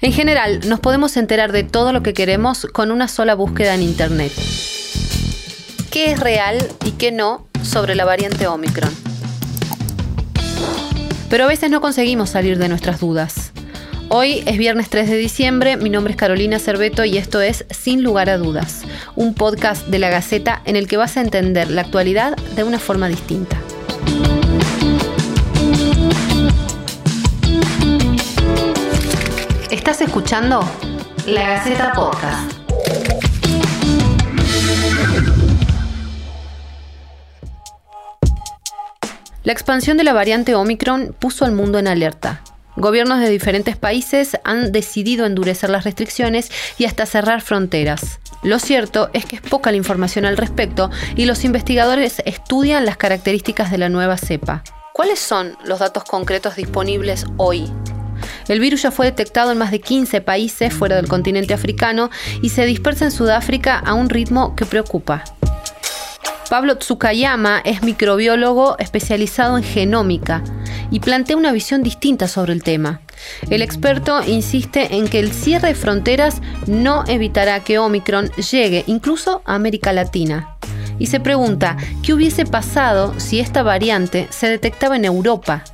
En general, nos podemos enterar de todo lo que queremos con una sola búsqueda en Internet. ¿Qué es real y qué no sobre la variante Omicron? Pero a veces no conseguimos salir de nuestras dudas. Hoy es viernes 3 de diciembre, mi nombre es Carolina Cerveto y esto es Sin lugar a dudas, un podcast de la Gaceta en el que vas a entender la actualidad de una forma distinta. Estás escuchando La Gaceta Podcast. La expansión de la variante Omicron puso al mundo en alerta. Gobiernos de diferentes países han decidido endurecer las restricciones y hasta cerrar fronteras. Lo cierto es que es poca la información al respecto y los investigadores estudian las características de la nueva cepa. ¿Cuáles son los datos concretos disponibles hoy? El virus ya fue detectado en más de 15 países fuera del continente africano y se dispersa en Sudáfrica a un ritmo que preocupa. Pablo Tsukayama es microbiólogo especializado en genómica y plantea una visión distinta sobre el tema. El experto insiste en que el cierre de fronteras no evitará que Omicron llegue incluso a América Latina. Y se pregunta, ¿qué hubiese pasado si esta variante se detectaba en Europa?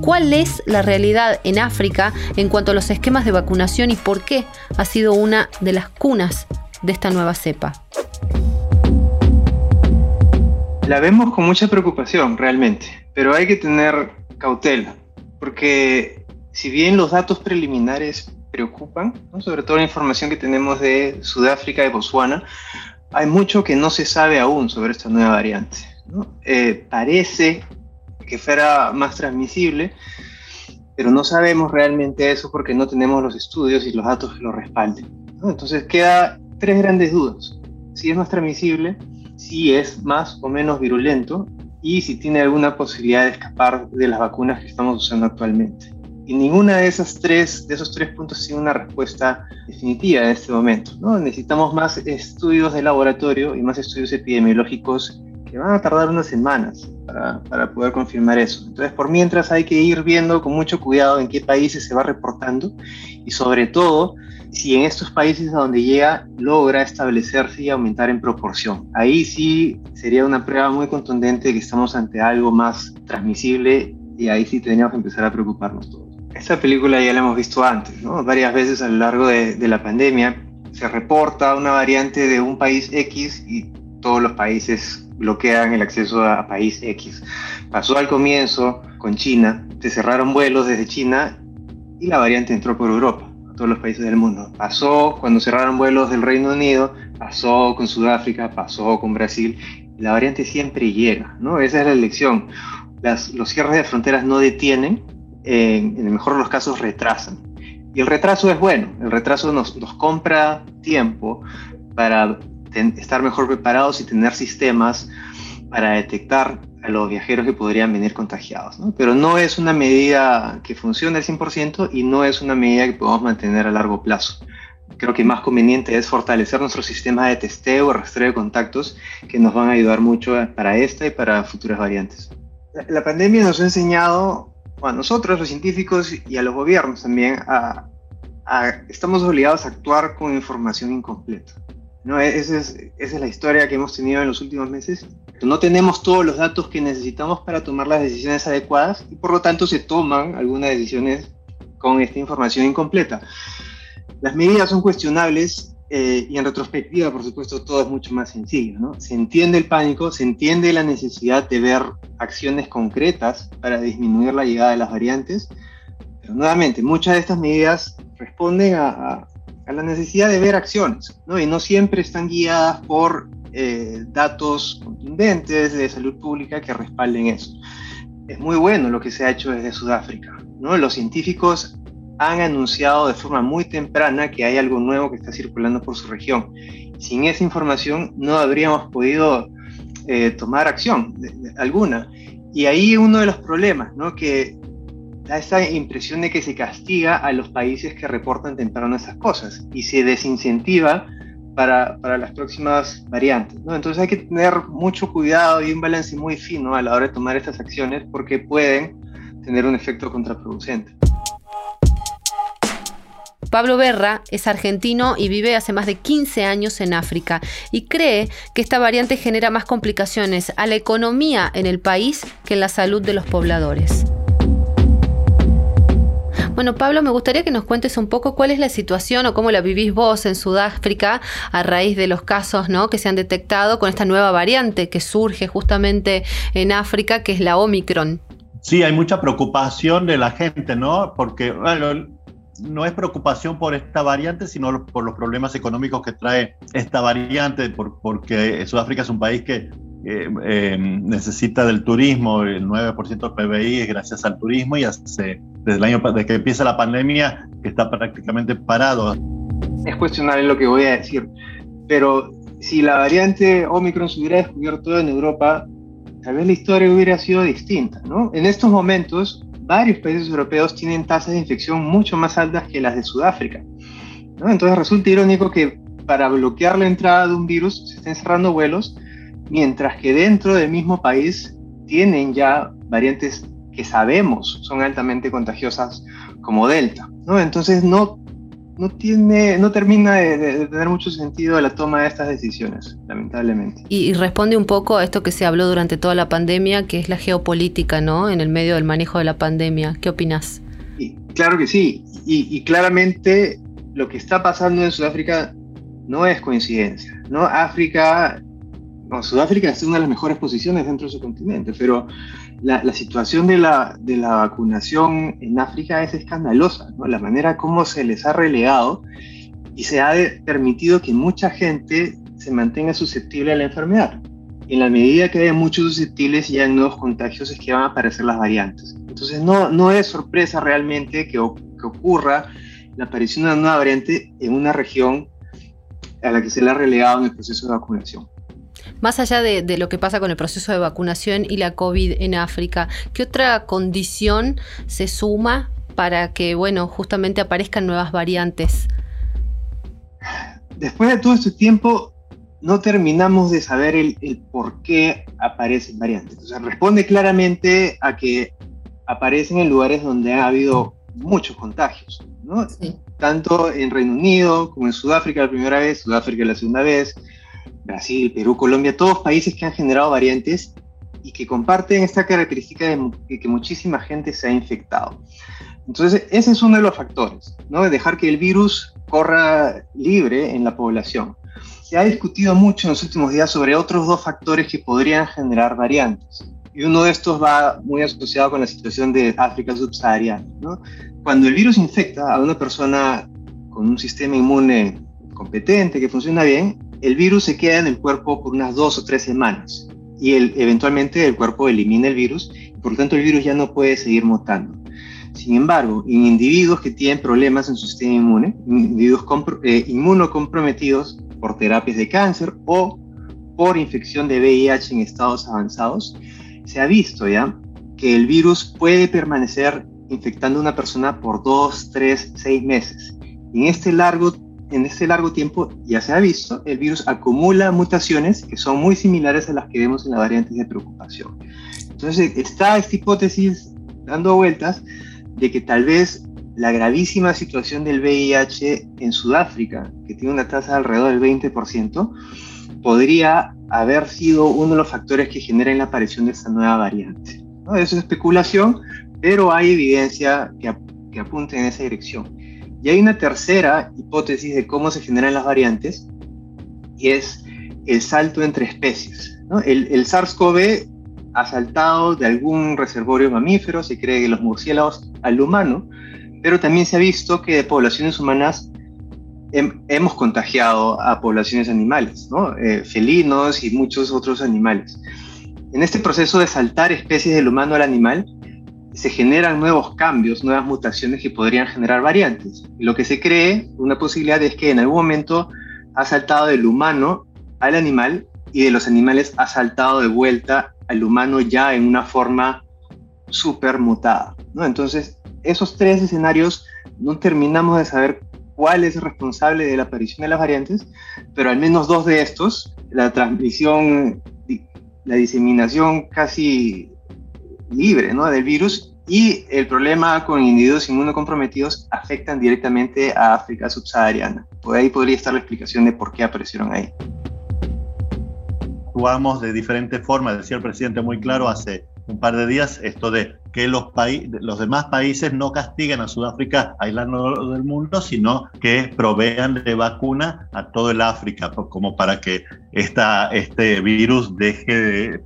¿Cuál es la realidad en África en cuanto a los esquemas de vacunación y por qué ha sido una de las cunas de esta nueva cepa? La vemos con mucha preocupación realmente, pero hay que tener cautela, porque si bien los datos preliminares preocupan, sobre todo la información que tenemos de Sudáfrica y Botswana, hay mucho que no se sabe aún sobre esta nueva variante. Eh, parece que fuera más transmisible, pero no sabemos realmente eso porque no tenemos los estudios y los datos que lo respalden. Entonces queda tres grandes dudas. Si es más transmisible, si es más o menos virulento y si tiene alguna posibilidad de escapar de las vacunas que estamos usando actualmente. Y ninguna de esas tres, de esos tres puntos tiene una respuesta definitiva en este momento. ¿no? Necesitamos más estudios de laboratorio y más estudios epidemiológicos que van a tardar unas semanas para, para, poder confirmar eso. Entonces, por mientras hay que ir viendo con mucho cuidado en qué países se va reportando y sobre todo si en estos países a donde llega logra establecerse y aumentar en proporción. Ahí sí sería una prueba muy contundente de que estamos ante algo más transmisible y ahí sí tendríamos que empezar a preocuparnos todos. Esta película ya la hemos visto antes, ¿no? varias veces a lo largo de, de la pandemia. Se reporta una variante de un país X y todos los países bloquean el acceso a país X. Pasó al comienzo con China, se cerraron vuelos desde China y la variante entró por Europa, a todos los países del mundo. Pasó cuando cerraron vuelos del Reino Unido, pasó con Sudáfrica, pasó con Brasil. La variante siempre llega, ¿no? Esa es la elección. Las, los cierres de fronteras no detienen, en, en el mejor de los casos retrasan. Y el retraso es bueno, el retraso nos, nos compra tiempo para estar mejor preparados y tener sistemas para detectar a los viajeros que podrían venir contagiados. Pero no es una medida que funcione al 100% y no es una medida que podamos mantener a largo plazo. Creo que más conveniente es fortalecer nuestro sistema de testeo, rastreo de contactos, que nos van a ayudar mucho para esta y para futuras variantes. La, pandemia nos ha enseñado a nosotros, los científicos y a los gobiernos también, a, a, estamos obligados a actuar con información incompleta. ¿No? E-, esa es, esa es la historia que hemos tenido en los últimos meses. No tenemos todos los datos que necesitamos para tomar las decisiones adecuadas y por lo tanto se toman algunas decisiones con esta información incompleta. Las medidas son cuestionables eh, y en retrospectiva, por supuesto, todo es mucho más sencillo. ¿no? Se entiende el pánico, se entiende la necesidad de ver acciones concretas para disminuir la llegada de las variantes, pero nuevamente, muchas de estas medidas responden a, a a la necesidad de ver acciones, ¿no? Y no siempre están guiadas por eh, datos contundentes de salud pública que respalden eso. Es muy bueno lo que se ha hecho desde Sudáfrica, ¿no? Los científicos han anunciado de forma muy temprana que hay algo nuevo que está circulando por su región. Sin esa información no habríamos podido eh, tomar acción alguna. Y ahí uno de los problemas, ¿no? Que da esa impresión de que se castiga a los países que reportan temprano esas cosas y se desincentiva para, para las próximas variantes. ¿no? Entonces hay que tener mucho cuidado y un balance muy fino a la hora de tomar estas acciones porque pueden tener un efecto contraproducente. Pablo Berra es argentino y vive hace más de 15 años en África y cree que esta variante genera más complicaciones a la economía en el país que en la salud de los pobladores. Bueno, Pablo, me gustaría que nos cuentes un poco cuál es la situación o cómo la vivís vos en Sudáfrica a raíz de los casos ¿no? que se han detectado con esta nueva variante que surge justamente en África, que es la Omicron. Sí, hay mucha preocupación de la gente, ¿no? Porque bueno, no es preocupación por esta variante, sino por los problemas económicos que trae esta variante, porque Sudáfrica es un país que eh, necesita del turismo, el 9% del PBI es gracias al turismo y hace, desde el año desde que empieza la pandemia está prácticamente parado. Es cuestionable lo que voy a decir, pero si la variante Omicron se hubiera descubierto en Europa, tal vez la historia hubiera sido distinta, ¿no? En estos momentos, varios países europeos tienen tasas de infección mucho más altas que las de Sudáfrica, ¿no? Entonces resulta irónico que para bloquear la entrada de un virus se estén cerrando vuelos mientras que dentro del mismo país tienen ya variantes que sabemos son altamente contagiosas como Delta. ¿no? Entonces no, no, tiene, no termina de, tener mucho sentido la toma de estas decisiones, lamentablemente. Y, responde un poco a esto que se habló durante toda la pandemia, que es la geopolítica, ¿no? En el medio del manejo de la pandemia. ¿Qué opinas? claro que sí. Y, y, claramente lo que está pasando en Sudáfrica no es coincidencia, ¿no? África Sudáfrica está en una de las mejores posiciones dentro de su continente, pero la, situación de la, de la, vacunación en África es escandalosa, la manera como se les ha relegado y se ha permitido que mucha gente se mantenga susceptible a la enfermedad. En la medida que haya muchos susceptibles y hay nuevos contagios es que van a aparecer las variantes. Entonces no, no es sorpresa realmente que, que ocurra la aparición de una nueva variante en una región a la que se le ha relegado en el proceso de vacunación. Más allá de, lo que pasa con el proceso de vacunación y la COVID en África, ¿qué otra condición se suma para que, bueno, justamente aparezcan nuevas variantes? Después de todo este tiempo, no terminamos de saber el, por qué aparecen variantes. O sea, responde claramente a que aparecen en lugares donde ha habido muchos contagios, ¿no? Tanto en Reino Unido como en Sudáfrica la primera vez, Sudáfrica la segunda vez, Brasil, Perú, Colombia, todos países que han generado variantes y que comparten esta característica de que muchísima gente se ha infectado. Entonces, ese es uno de los factores, ¿no? De dejar que el virus corra libre en la población. Se ha discutido mucho en los últimos días sobre otros dos factores que podrían generar variantes. Y uno de estos va muy asociado con la situación de África subsahariana. ¿no? Cuando el virus infecta a una persona con un sistema inmune competente, que funciona bien, el virus se queda en el cuerpo por unas dos o tres semanas y eventualmente el cuerpo elimina el virus y por lo tanto el virus ya no puede seguir mutando. Sin embargo, en individuos que tienen problemas en su sistema inmune, individuos eh, inmunocomprometidos por terapias de cáncer o por infección de VIH en estados avanzados, se ha visto ya que el virus puede permanecer infectando a una persona por dos, tres, seis meses. En este largo en este largo tiempo ya se ha visto, el virus acumula mutaciones que son muy similares a las que vemos en las variantes de preocupación. Entonces está esta hipótesis dando vueltas de que tal vez la gravísima situación del VIH en Sudáfrica, que tiene una tasa de alrededor del 20%, podría haber sido uno de los factores que generan la aparición de esta nueva variante. ¿no? Eso es especulación, pero hay evidencia que, que apunta en esa dirección. Y hay una tercera hipótesis de cómo se generan las variantes, y es el salto entre especies. El, SARS-CoV ha saltado de algún reservorio mamífero, se cree que los murciélagos al humano, pero también se ha visto que de poblaciones humanas hemos contagiado a poblaciones animales, eh, felinos y muchos otros animales. En este proceso de saltar especies del humano al animal, se generan nuevos cambios, nuevas mutaciones que podrían generar variantes. lo que se cree, una posibilidad es que en algún momento ha saltado del humano al animal y de los animales ha saltado de vuelta al humano ya en una forma súper mutada. Entonces, esos tres escenarios no terminamos de saber cuál es el responsable de la aparición de las variantes, pero al menos dos de estos, la transmisión, la diseminación casi libre ¿no? del virus Y el problema con individuos inmunocomprometidos afectan directamente a África subsahariana. Por ahí podría estar la explicación de por qué aparecieron ahí. Actuamos de diferentes formas, decía el presidente muy claro hace un par de días, esto de que los, los demás países no castiguen a Sudáfrica aislando del mundo, sino que provean de vacuna a todo el África, como para que esta, este virus deje de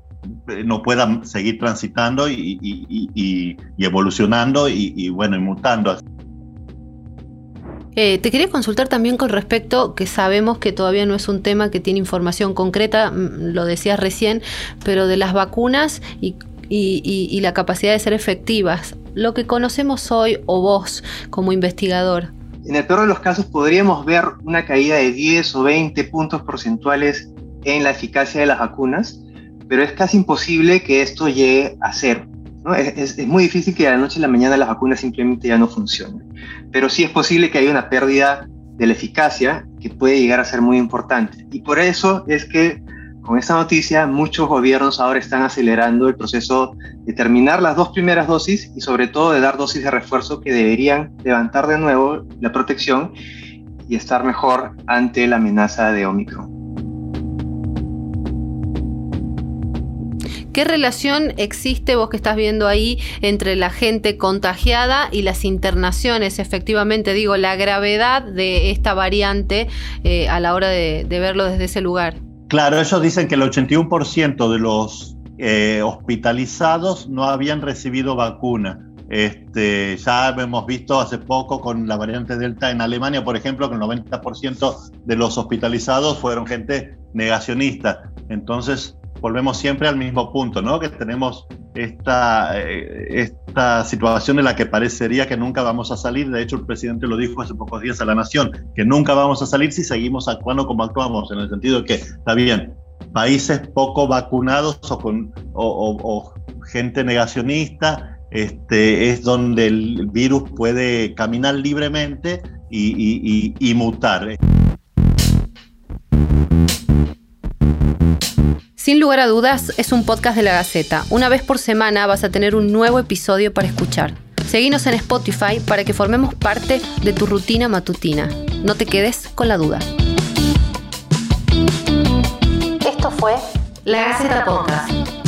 no puedan seguir transitando y, evolucionando y, bueno, y mutando. Eh, te quería consultar también con respecto, que sabemos que todavía no es un tema que tiene información concreta, mm, lo decías recién, pero de las vacunas y, y la capacidad de ser efectivas, lo que conocemos hoy o vos como investigador. En el peor de los casos podríamos ver una caída de 10 o 20 puntos porcentuales en la eficacia de las vacunas, pero es casi imposible que esto llegue a cero. ¿no? Es, es, muy difícil que de la noche a la mañana las vacunas simplemente ya no funcionen, pero sí es posible que haya una pérdida de la eficacia que puede llegar a ser muy importante. Y por eso es que con esta noticia muchos gobiernos ahora están acelerando el proceso de terminar las dos primeras dosis y sobre todo de dar dosis de refuerzo que deberían levantar de nuevo la protección y estar mejor ante la amenaza de Omicron. ¿Qué relación existe, vos que estás viendo ahí, entre la gente contagiada y las internaciones? Efectivamente, digo, la gravedad de esta variante eh, a la hora de, verlo desde ese lugar. Claro, ellos dicen que el 81% de los eh, hospitalizados no habían recibido vacuna. Este, ya hemos visto hace poco con la variante Delta en Alemania, por ejemplo, que el 90% de los hospitalizados fueron gente negacionista. Entonces, volvemos siempre al mismo punto, ¿no? Que tenemos esta, eh, esta situación en la que parecería que nunca vamos a salir. De hecho, el presidente lo dijo hace pocos días a la Nación, que nunca vamos a salir si seguimos actuando como actuamos, en el sentido de que, está bien, países poco vacunados o, con, o, gente negacionista, este, es donde el virus puede caminar libremente y, y mutar. Sin lugar a dudas, es un podcast de la Gaceta. Una vez por semana vas a tener un nuevo episodio para escuchar. Seguinos en Spotify para que formemos parte de tu rutina matutina. No te quedes con la duda. Esto fue La Gaceta Podcast.